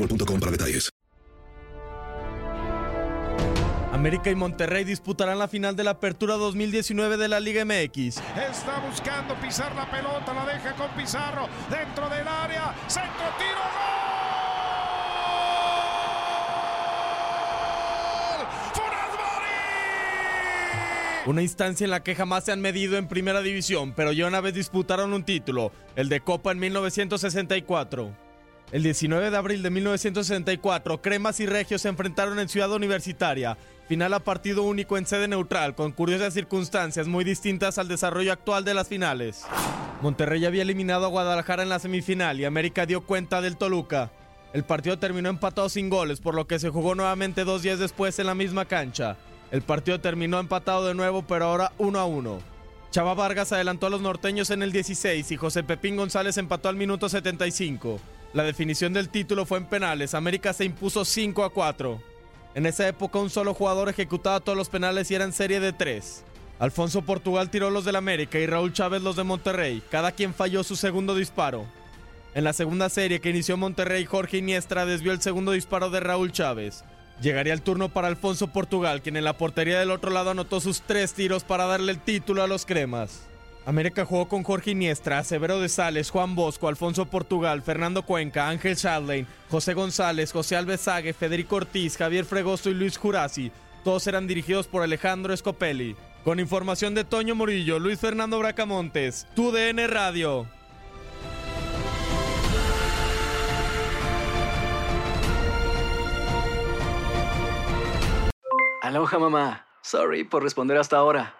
boostmobile.com para detalles. América y Monterrey disputarán la final de la Apertura 2019 de la Liga MX. Está buscando pisar la pelota, la deja con Pizarro dentro del área. Centro, tiro, gol. Una instancia en la que jamás se han medido en primera división, pero ya una vez disputaron un título, el de Copa en 1964. El 19 de abril de 1964, Cremas y Regios se enfrentaron en Ciudad Universitaria, final a partido único en sede neutral, con curiosas circunstancias muy distintas al desarrollo actual de las finales. Monterrey había eliminado a Guadalajara en la semifinal y América dio cuenta del Toluca. El partido terminó empatado sin goles, por lo que se jugó nuevamente dos días después en la misma cancha. El partido terminó empatado de nuevo, pero ahora 1 a 1. Chava Vargas adelantó a los norteños en el 16 y José Pepín González empató al minuto 75. La definición del título fue en penales. América se impuso 5 a 4. En esa época un solo jugador ejecutaba todos los penales y eran serie de 3. Alfonso Portugal tiró los del América y Raúl Chávez los de Monterrey. Cada quien falló su segundo disparo. En la segunda serie que inició Monterrey, Jorge Iniestra desvió el segundo disparo de Raúl Chávez. Llegaría el turno para Alfonso Portugal, quien en la portería del otro lado anotó sus tres tiros para darle el título a los cremas. América jugó con Jorge Iniestra, Severo de Sales, Juan Bosco, Alfonso Portugal, Fernando Cuenca, Ángel Shadlane, José González, José Alves Sague, Federico Ortiz, Javier Fregoso y Luis Jurasi. Todos eran dirigidos por Alejandro Scopelli. Con información de Toño Murillo, Luis Fernando Bracamontes, TUDN Radio. Aloha mamá. Sorry por responder hasta ahora.